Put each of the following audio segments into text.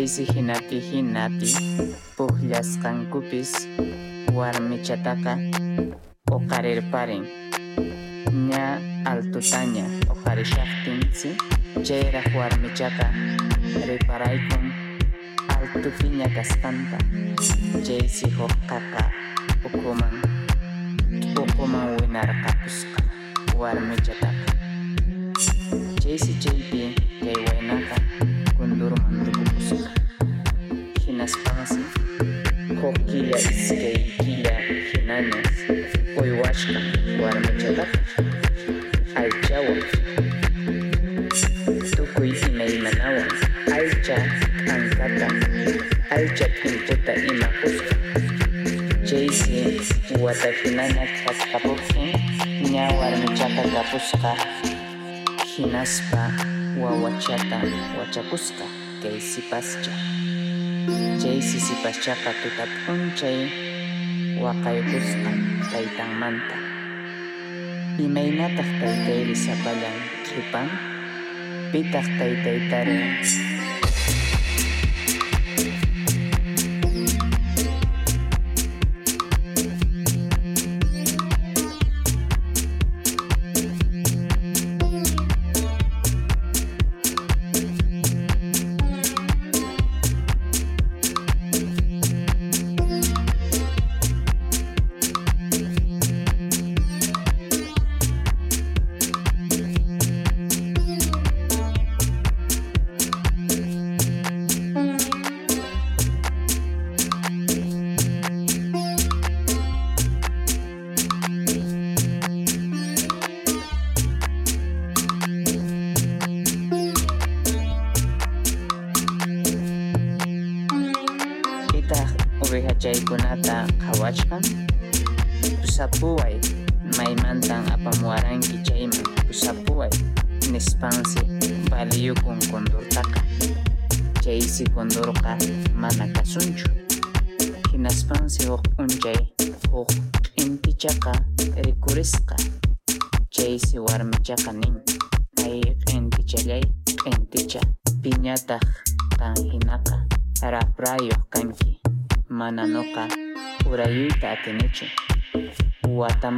chaysi hinapi hinapi pukllasqankupis warmichataqa uqarirparin ña altutaña uqarishaptinsi chayraq warmichaqa riparaykun altupiña kasqanta chaysi huk qaqa ukuman ukuman winarqapusqa warmichataq chaysi chaypi kay waynaqa Pandoro mandikubusuka hinaspansi ko killa iskay wawachata wachakusqa kay sipascha chaysi sipaschaqa tuta p'unchay waqaykusqa taytanmanta imaynataq taytayri sapallan qhipan pitaq taytaytari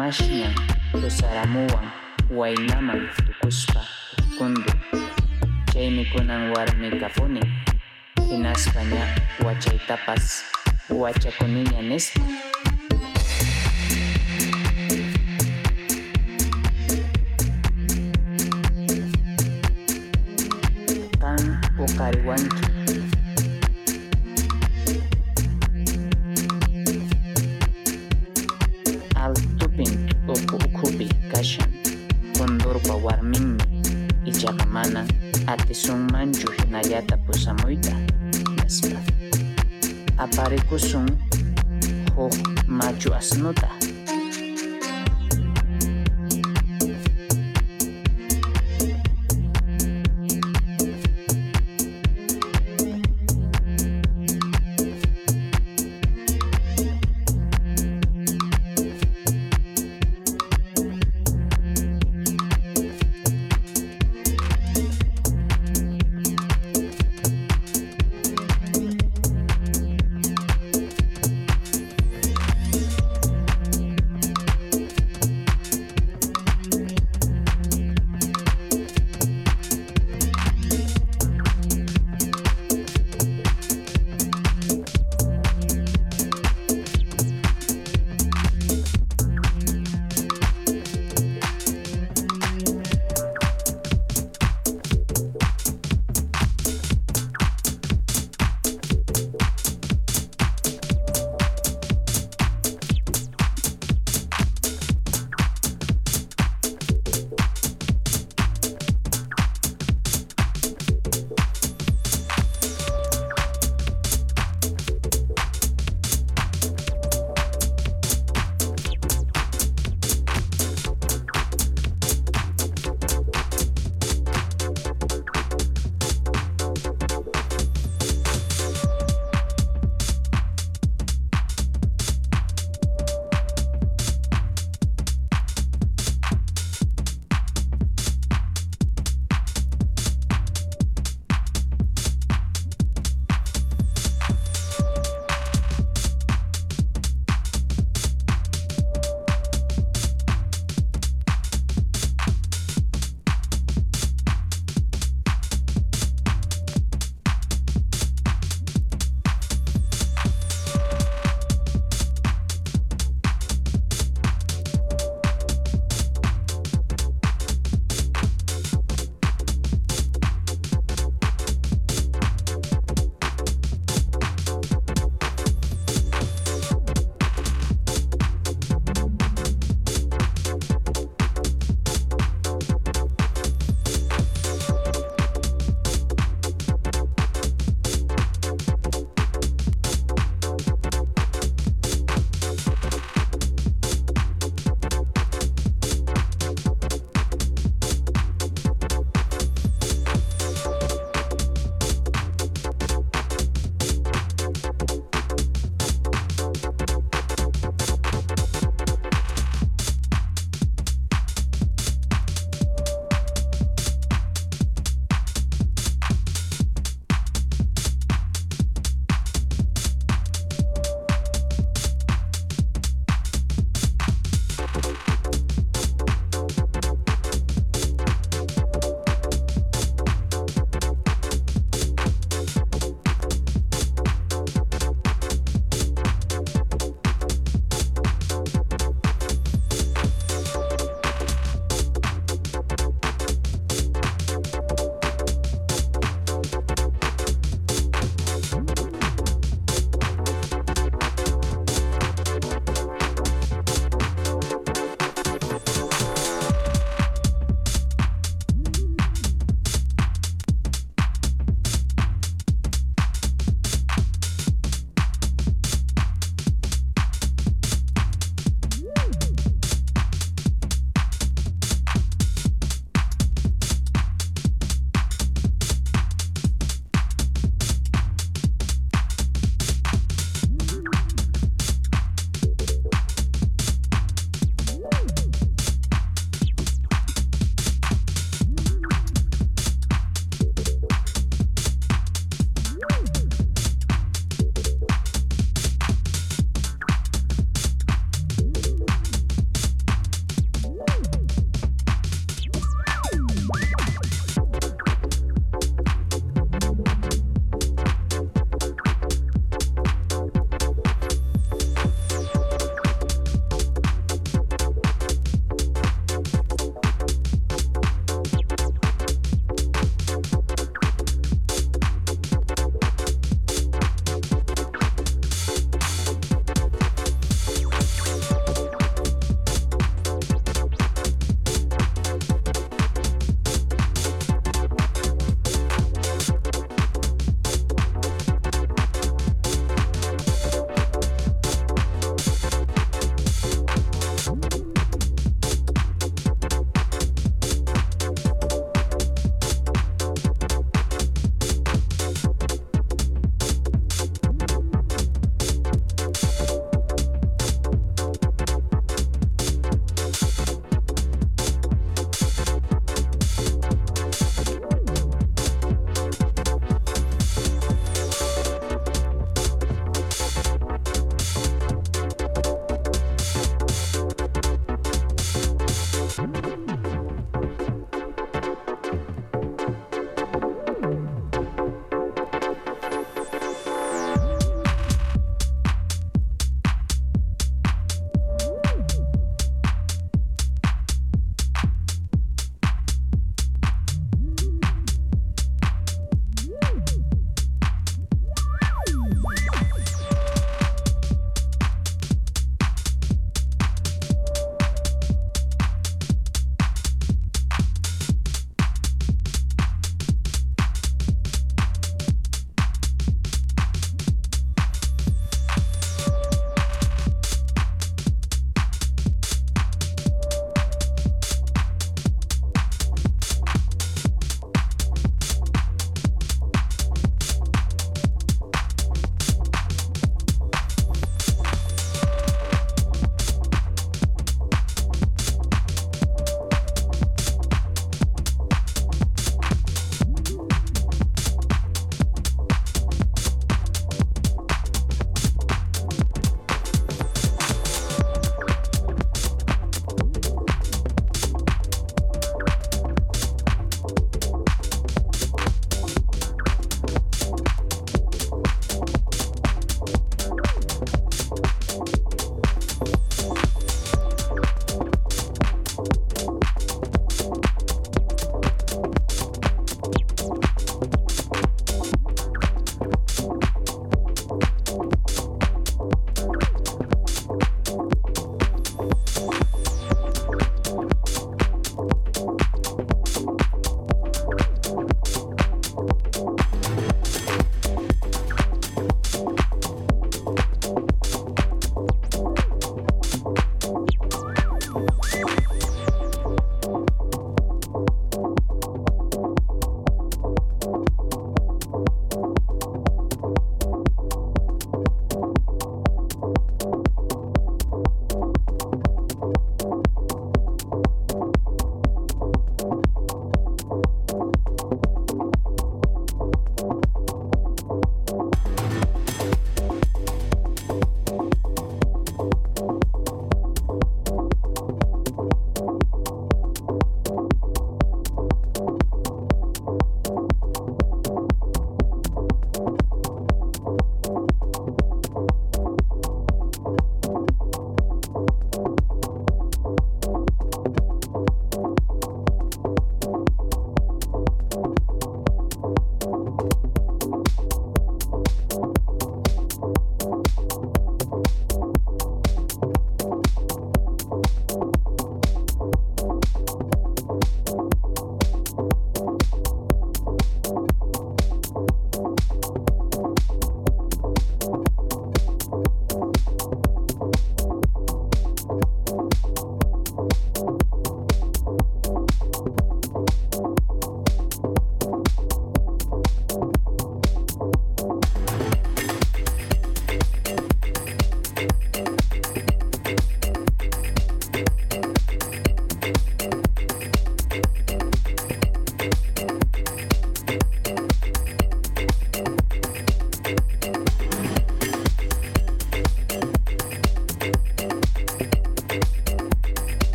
watamashñan tusaramuwan waynaman tukuspa kundu. Chaymi kunan warmi kapuni hinaspa ña wachaytapas wachakuniña nispa kan uqariwanki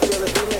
cambio de